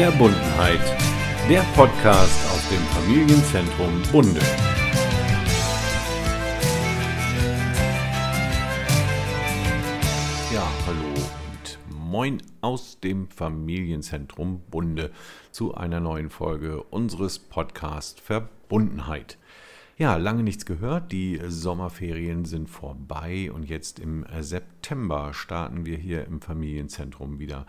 Verbundenheit, der Podcast aus dem Familienzentrum Bunde. Ja, hallo und moin aus dem Familienzentrum Bunde zu einer neuen Folge unseres Podcasts Verbundenheit. Ja, lange nichts gehört. Die Sommerferien sind vorbei und jetzt im September starten wir hier im Familienzentrum wieder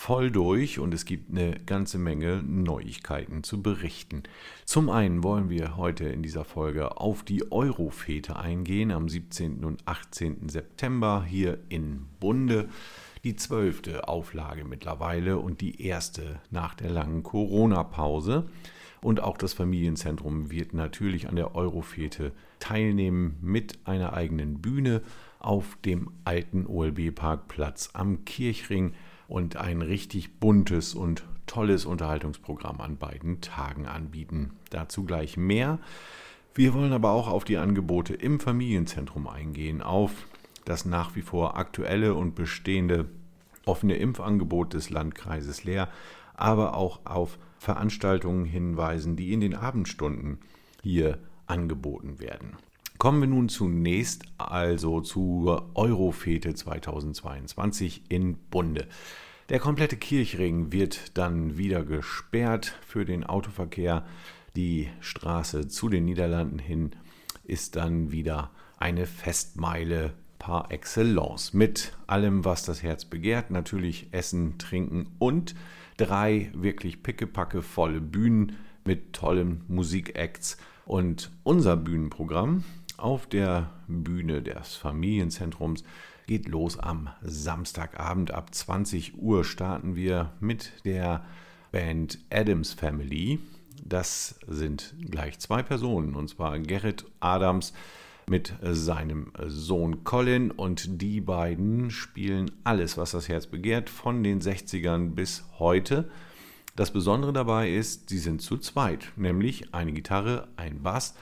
voll durch und es gibt eine ganze Menge Neuigkeiten zu berichten. Zum einen wollen wir heute in dieser Folge auf die Eurofete eingehen am 17. und 18. September hier in Bunde. Die zwölfte Auflage mittlerweile und die erste nach der langen Corona-Pause. Und auch das Familienzentrum wird natürlich an der Eurofete teilnehmen mit einer eigenen Bühne auf dem alten OLB-Parkplatz am Kirchring und ein richtig buntes und tolles Unterhaltungsprogramm an beiden Tagen anbieten. Dazu gleich mehr. Wir wollen aber auch auf die Angebote im Familienzentrum eingehen, auf das nach wie vor aktuelle und bestehende offene Impfangebot des Landkreises Leer, aber auch auf Veranstaltungen hinweisen, die in den Abendstunden hier angeboten werden. Kommen wir nun zunächst also zur Eurofete 2022 in Bunde. Der komplette Kirchring wird dann wieder gesperrt für den Autoverkehr. Die Straße zu den Niederlanden hin ist dann wieder eine Festmeile par excellence mit allem, was das Herz begehrt. Natürlich Essen, Trinken und drei wirklich pickepacke volle Bühnen mit tollen Musikacts. Und unser Bühnenprogramm auf der Bühne des Familienzentrums geht los am Samstagabend. Ab 20 Uhr starten wir mit der Band Adams Family. Das sind gleich zwei Personen, und zwar Gerrit Adams mit seinem Sohn Colin und die beiden spielen alles, was das Herz begehrt, von den 60ern bis heute. Das Besondere dabei ist, sie sind zu zweit, nämlich eine Gitarre, ein Bass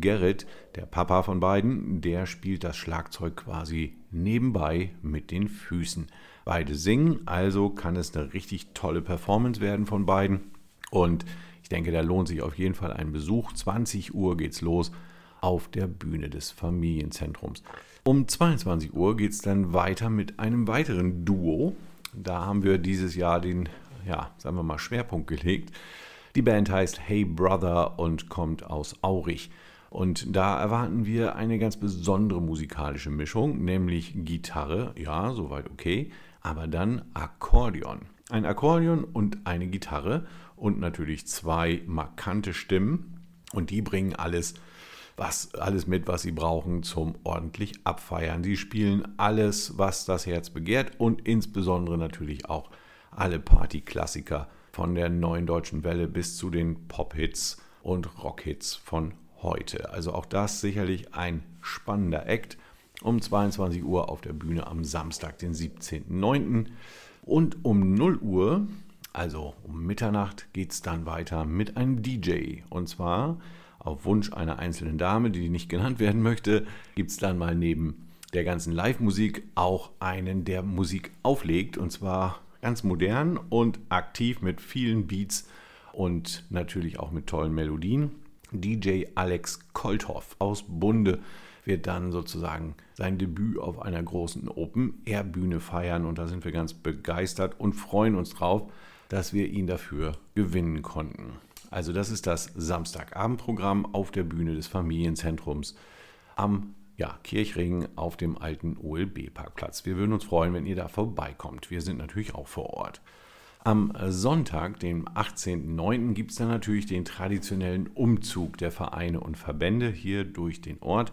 Gerrit, der Papa von beiden, der spielt das Schlagzeug quasi nebenbei mit den Füßen. Beide singen, also kann es eine richtig tolle Performance werden von beiden. Und ich denke, da lohnt sich auf jeden Fall ein Besuch. 20 Uhr geht's los auf der Bühne des Familienzentrums. Um 22 Uhr geht es dann weiter mit einem weiteren Duo. Da haben wir dieses Jahr den, ja, sagen wir mal, Schwerpunkt gelegt. Die Band heißt Hey Brother und kommt aus Aurich. Und da erwarten wir eine ganz besondere musikalische Mischung, nämlich Gitarre, ja, soweit okay, aber dann Akkordeon. Ein Akkordeon und eine Gitarre und natürlich zwei markante Stimmen. Und die bringen alles was, alles mit, was sie brauchen zum ordentlich abfeiern. Sie spielen alles, was das Herz begehrt und insbesondere natürlich auch alle Partyklassiker von der neuen deutschen Welle bis zu den Pop-Hits und Rock-Hits von heute. Also auch das sicherlich ein spannender Act um 22 Uhr auf der Bühne am Samstag, den 17.09. Und um 0 Uhr, also um Mitternacht, geht es dann weiter mit einem DJ. Und zwar auf Wunsch einer einzelnen Dame, die nicht genannt werden möchte, gibt es dann mal neben der ganzen Live-Musik auch einen, der Musik auflegt. Und zwar ganz modern und aktiv mit vielen Beats und natürlich auch mit tollen Melodien. DJ Alex Kolthoff aus Bunde wird dann sozusagen sein Debüt auf einer großen Open-Air-Bühne feiern und da sind wir ganz begeistert und freuen uns drauf, dass wir ihn dafür gewinnen konnten. Also das ist das Samstagabendprogramm auf der Bühne des Familienzentrums am ja, Kirchring auf dem alten OLB-Parkplatz. Wir würden uns freuen, wenn ihr da vorbeikommt. Wir sind natürlich auch vor Ort. Am Sonntag, dem 18.09., gibt es dann natürlich den traditionellen Umzug der Vereine und Verbände hier durch den Ort.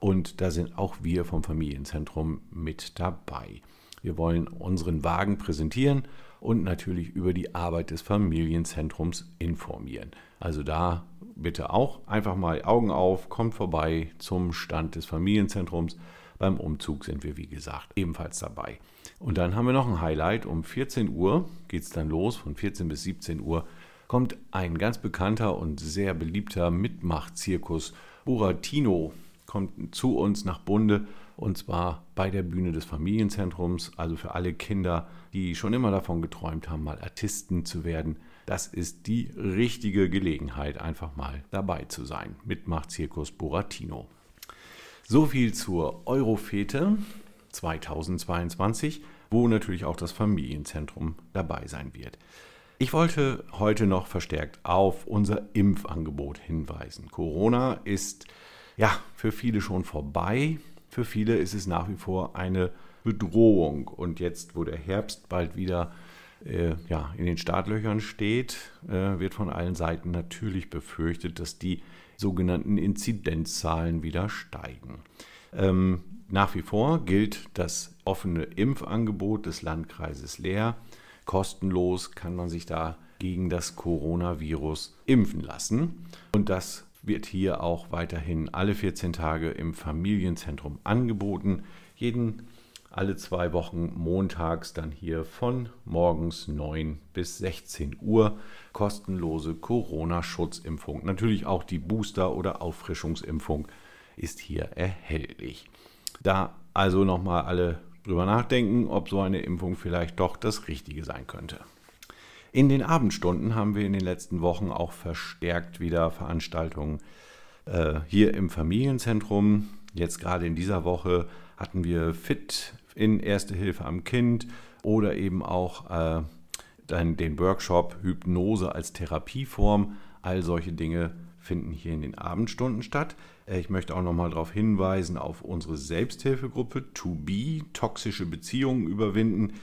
Und da sind auch wir vom Familienzentrum mit dabei. Wir wollen unseren Wagen präsentieren und natürlich über die Arbeit des Familienzentrums informieren. Also da bitte auch einfach mal Augen auf, kommt vorbei zum Stand des Familienzentrums. Beim Umzug sind wir, wie gesagt, ebenfalls dabei. Und dann haben wir noch ein Highlight. Um 14 Uhr geht es dann los. Von 14 bis 17 Uhr kommt ein ganz bekannter und sehr beliebter Mitmachzirkus. Buratino kommt zu uns nach Bunde Und zwar bei der Bühne des Familienzentrums, also für alle Kinder, die schon immer davon geträumt haben, mal Artisten zu werden. Das ist die richtige Gelegenheit, einfach mal dabei zu sein. Mitmachzirkus Buratino. So viel zur Eurofete 2022, wo natürlich auch das Familienzentrum dabei sein wird. Ich wollte heute noch verstärkt auf unser Impfangebot hinweisen. Corona ist ja für viele schon vorbei. Für viele ist es nach wie vor eine Bedrohung. Und jetzt, wo der Herbst bald wieder ja, in den Startlöchern steht, äh, wird von allen Seiten natürlich befürchtet, dass die sogenannten Inzidenzzahlen wieder steigen. Ähm, nach wie vor gilt das offene Impfangebot des Landkreises Leer. Kostenlos kann man sich da gegen das Coronavirus impfen lassen. Und das wird hier auch weiterhin alle 14 Tage im Familienzentrum angeboten. Jeden alle zwei Wochen montags dann hier von morgens 9 bis 16 Uhr kostenlose Corona-Schutzimpfung. Natürlich auch die Booster- oder Auffrischungsimpfung ist hier erhältlich. Da also nochmal alle drüber nachdenken, ob so eine Impfung vielleicht doch das Richtige sein könnte. In den Abendstunden haben wir in den letzten Wochen auch verstärkt wieder Veranstaltungen äh, hier im Familienzentrum. Jetzt gerade in dieser Woche hatten wir Fit in Erste Hilfe am Kind oder eben auch äh, dann den Workshop Hypnose als Therapieform. All solche Dinge finden hier in den Abendstunden statt. Äh, ich möchte auch nochmal darauf hinweisen auf unsere Selbsthilfegruppe To Be, toxische Beziehungen überwinden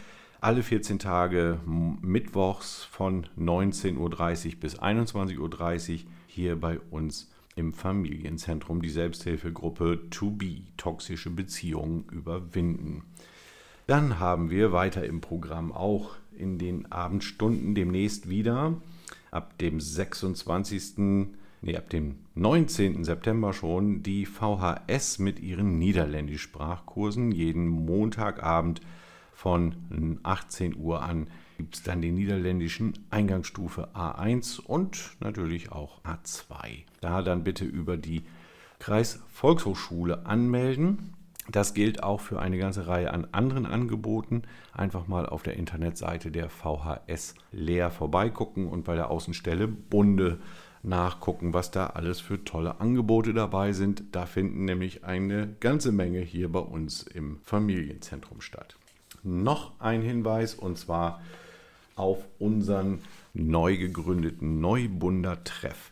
alle 14 Tage mittwochs von 19.30 Uhr bis 21.30 Uhr hier bei uns im Familienzentrum die Selbsthilfegruppe To Be, toxische Beziehungen überwinden. Dann haben wir weiter im Programm auch in den Abendstunden demnächst wieder ab dem 26. Nee, ab dem 19. September schon die VHS mit ihren Niederländisch-Sprachkursen jeden Montagabend von 18 Uhr an gibt es dann die niederländischen Eingangsstufe A1 und natürlich auch A2. Da dann bitte über die Kreisvolkshochschule anmelden. Das gilt auch für eine ganze Reihe an anderen Angeboten. Einfach mal auf der Internetseite der VHS leer vorbeigucken und bei der Außenstelle Bunde nachgucken, was da alles für tolle Angebote dabei sind. Da finden nämlich eine ganze Menge hier bei uns im Familienzentrum statt noch ein Hinweis und zwar auf unseren neu gegründeten Neubunder Treff.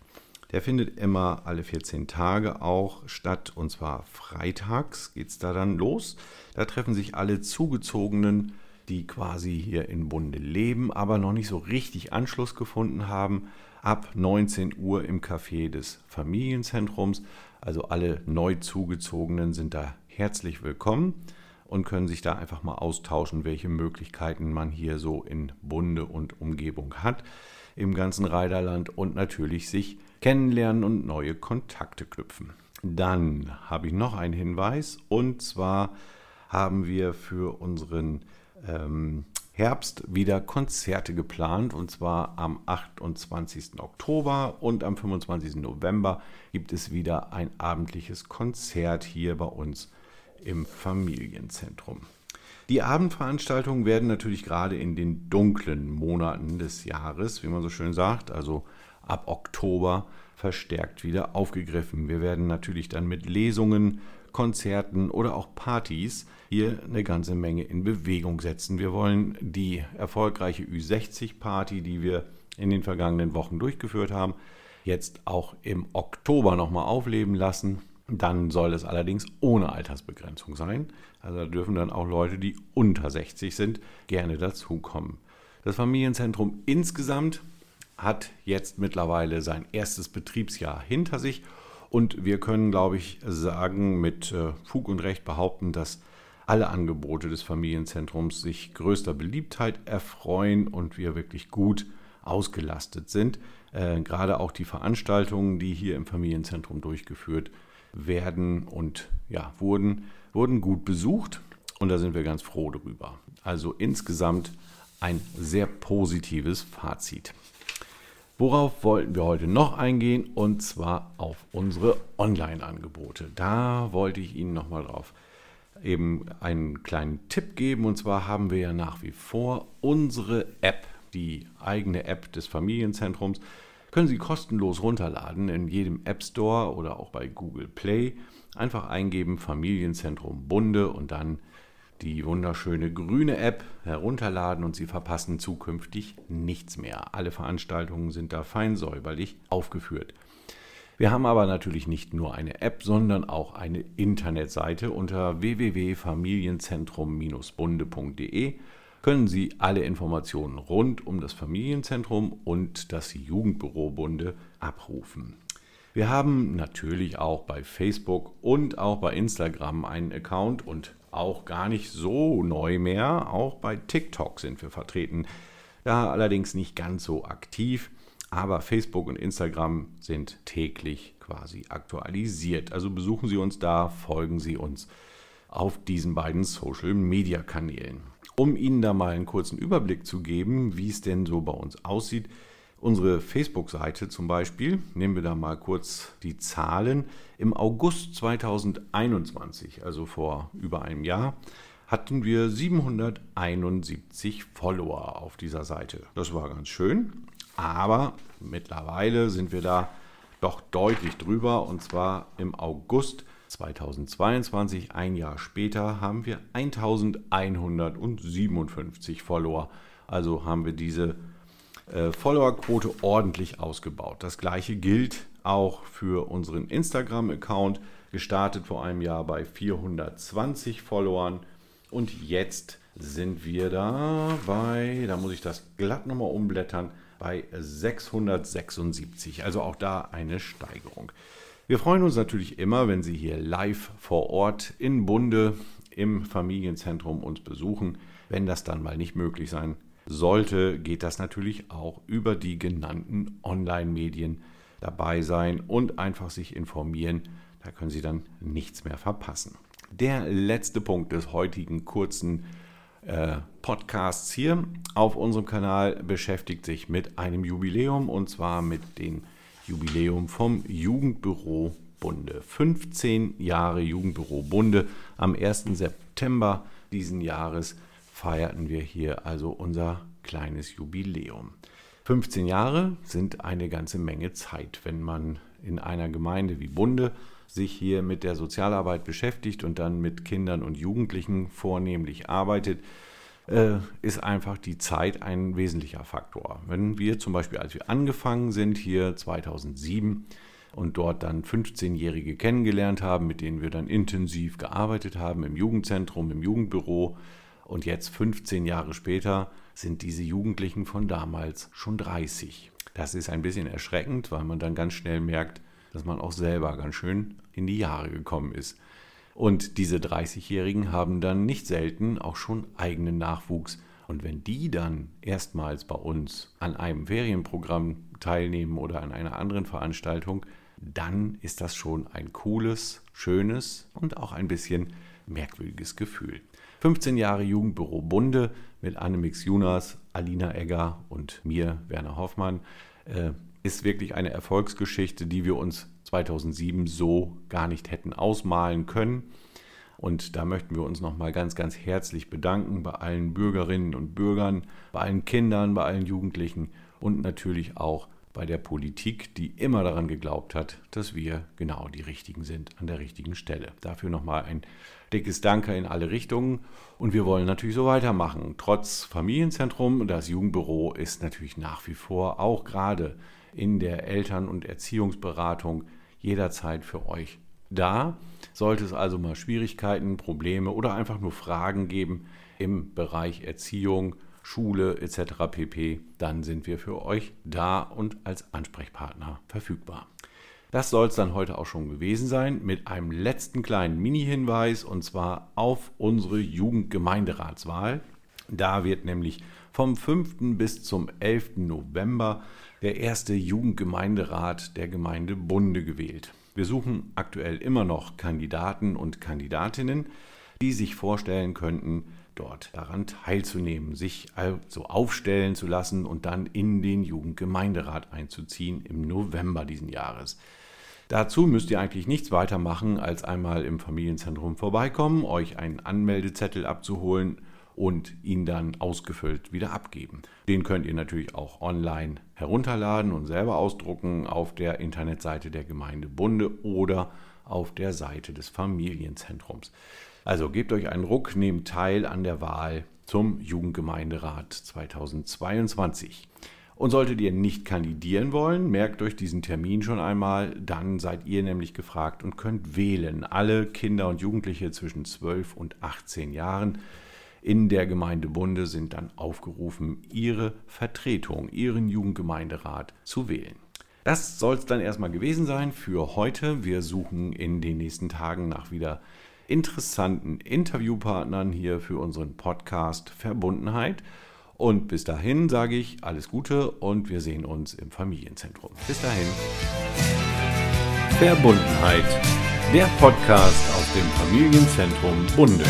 Der findet immer alle 14 Tage auch statt und zwar freitags geht es da dann los. Da treffen sich alle Zugezogenen, die quasi hier in Bunde leben, aber noch nicht so richtig Anschluss gefunden haben, ab 19 Uhr im Café des Familienzentrums. Also alle neu zugezogenen sind da herzlich willkommen und können sich da einfach mal austauschen, welche Möglichkeiten man hier so in Bunde und Umgebung hat im ganzen Reiderland und natürlich sich kennenlernen und neue Kontakte knüpfen. Dann habe ich noch einen Hinweis und zwar haben wir für unseren ähm, Herbst wieder Konzerte geplant und zwar am 28. Oktober und am 25. November gibt es wieder ein abendliches Konzert hier bei uns im Familienzentrum. Die Abendveranstaltungen werden natürlich gerade in den dunklen Monaten des Jahres, wie man so schön sagt, also ab Oktober, verstärkt wieder aufgegriffen. Wir werden natürlich dann mit Lesungen, Konzerten oder auch Partys hier eine ganze Menge in Bewegung setzen. Wir wollen die erfolgreiche Ü60-Party, die wir in den vergangenen Wochen durchgeführt haben, jetzt auch im Oktober nochmal aufleben lassen. Dann soll es allerdings ohne Altersbegrenzung sein. Also da dürfen dann auch Leute, die unter 60 sind, gerne dazukommen. Das Familienzentrum insgesamt hat jetzt mittlerweile sein erstes Betriebsjahr hinter sich und wir können, glaube ich, sagen, mit äh, Fug und Recht behaupten, dass alle Angebote des Familienzentrums sich größter Beliebtheit erfreuen und wir wirklich gut ausgelastet sind. Äh, gerade auch die Veranstaltungen, die hier im Familienzentrum durchgeführt werden werden und ja, wurden, wurden gut besucht und da sind wir ganz froh drüber. Also insgesamt ein sehr positives Fazit. Worauf wollten wir heute noch eingehen? Und zwar auf unsere Online-Angebote. Da wollte ich Ihnen nochmal drauf eben einen kleinen Tipp geben. Und zwar haben wir ja nach wie vor unsere App, die eigene App des Familienzentrums, können Sie kostenlos runterladen in jedem App Store oder auch bei Google Play. Einfach eingeben Familienzentrum Bunde und dann die wunderschöne grüne App herunterladen und Sie verpassen zukünftig nichts mehr. Alle Veranstaltungen sind da fein säuberlich aufgeführt. Wir haben aber natürlich nicht nur eine App, sondern auch eine Internetseite unter www.familienzentrum-bunde.de können Sie alle Informationen rund um das Familienzentrum und das Jugendbüro Bunde abrufen. Wir haben natürlich auch bei Facebook und auch bei Instagram einen Account und auch gar nicht so neu mehr. Auch bei TikTok sind wir vertreten. Da allerdings nicht ganz so aktiv. Aber Facebook und Instagram sind täglich quasi aktualisiert. Also besuchen Sie uns da, folgen Sie uns auf diesen beiden Social-Media-Kanälen. Um Ihnen da mal einen kurzen Überblick zu geben, wie es denn so bei uns aussieht, unsere Facebook-Seite zum Beispiel, nehmen wir da mal kurz die Zahlen. Im August 2021, also vor über einem Jahr, hatten wir 771 Follower auf dieser Seite. Das war ganz schön. Aber mittlerweile sind wir da doch deutlich drüber. Und zwar im August 2022, ein Jahr später, haben wir 1157 Follower. Also haben wir diese äh, Followerquote ordentlich ausgebaut. Das gleiche gilt auch für unseren Instagram-Account, gestartet vor einem Jahr bei 420 Followern. Und jetzt sind wir da bei, da muss ich das glatt nochmal umblättern, bei 676. Also auch da eine Steigerung. Wir freuen uns natürlich immer, wenn Sie hier live vor Ort in Bunde im Familienzentrum uns besuchen. Wenn das dann mal nicht möglich sein sollte, geht das natürlich auch über die genannten Online-Medien dabei sein und einfach sich informieren. Da können Sie dann nichts mehr verpassen. Der letzte Punkt des heutigen kurzen äh, Podcasts hier auf unserem Kanal beschäftigt sich mit einem Jubiläum und zwar mit dem Jubiläum vom Jugendbüro Bunde. 15 Jahre Jugendbüro Bunde. Am 1. September diesen Jahres feierten wir hier also unser kleines Jubiläum. 15 Jahre sind eine ganze Menge Zeit, wenn man in einer Gemeinde wie Bunde sich hier mit der Sozialarbeit beschäftigt und dann mit Kindern und Jugendlichen vornehmlich arbeitet, äh, ist einfach die Zeit ein wesentlicher Faktor. Wenn wir zum Beispiel, als wir angefangen sind, hier 2007 und dort dann 15-Jährige kennengelernt haben, mit denen wir dann intensiv gearbeitet haben im Jugendzentrum, im Jugendbüro, und jetzt 15 Jahre später sind diese Jugendlichen von damals schon 30. Das ist ein bisschen erschreckend, weil man dann ganz schnell merkt, dass man auch selber ganz schön in die Jahre gekommen ist. Und diese 30-Jährigen haben dann nicht selten auch schon eigenen Nachwuchs. Und wenn die dann erstmals bei uns an einem Ferienprogramm teilnehmen oder an einer anderen Veranstaltung, dann ist das schon ein cooles, schönes und auch ein bisschen merkwürdiges Gefühl. 15 Jahre Jugendbüro Bunde mit Annemix Junas, Alina Egger und mir, Werner Hoffmann, äh, ist wirklich eine Erfolgsgeschichte, die wir uns 2007 so gar nicht hätten ausmalen können. Und da möchten wir uns nochmal ganz, ganz herzlich bedanken bei allen Bürgerinnen und Bürgern, bei allen Kindern, bei allen Jugendlichen und natürlich auch bei der Politik, die immer daran geglaubt hat, dass wir genau die Richtigen sind an der richtigen Stelle. Dafür nochmal ein dickes Danke in alle Richtungen. Und wir wollen natürlich so weitermachen. Trotz Familienzentrum, das Jugendbüro ist natürlich nach wie vor auch gerade in der Eltern- und Erziehungsberatung jederzeit für euch da. Sollte es also mal Schwierigkeiten, Probleme oder einfach nur Fragen geben im Bereich Erziehung, Schule etc. pp., dann sind wir für euch da und als Ansprechpartner verfügbar. Das soll es dann heute auch schon gewesen sein mit einem letzten kleinen Mini-Hinweis und zwar auf unsere Jugendgemeinderatswahl. Da wird nämlich vom 5. bis zum 11. November der erste Jugendgemeinderat der Gemeinde Bunde gewählt. Wir suchen aktuell immer noch Kandidaten und Kandidatinnen, die sich vorstellen könnten, dort daran teilzunehmen, sich also aufstellen zu lassen und dann in den Jugendgemeinderat einzuziehen im November diesen Jahres. Dazu müsst ihr eigentlich nichts weiter machen, als einmal im Familienzentrum vorbeikommen, euch einen Anmeldezettel abzuholen und ihn dann ausgefüllt wieder abgeben. Den könnt ihr natürlich auch online herunterladen und selber ausdrucken auf der Internetseite der Gemeinde Bunde oder auf der Seite des Familienzentrums. Also gebt euch einen Ruck, nehmt teil an der Wahl zum Jugendgemeinderat 2022. Und solltet ihr nicht kandidieren wollen, merkt euch diesen Termin schon einmal, dann seid ihr nämlich gefragt und könnt wählen. Alle Kinder und Jugendliche zwischen 12 und 18 Jahren in der Gemeinde Bunde sind dann aufgerufen, ihre Vertretung, ihren Jugendgemeinderat zu wählen. Das soll es dann erstmal gewesen sein für heute. Wir suchen in den nächsten Tagen nach wieder interessanten Interviewpartnern hier für unseren Podcast Verbundenheit. Und bis dahin sage ich alles Gute und wir sehen uns im Familienzentrum. Bis dahin. Verbundenheit, der Podcast aus dem Familienzentrum Bunde.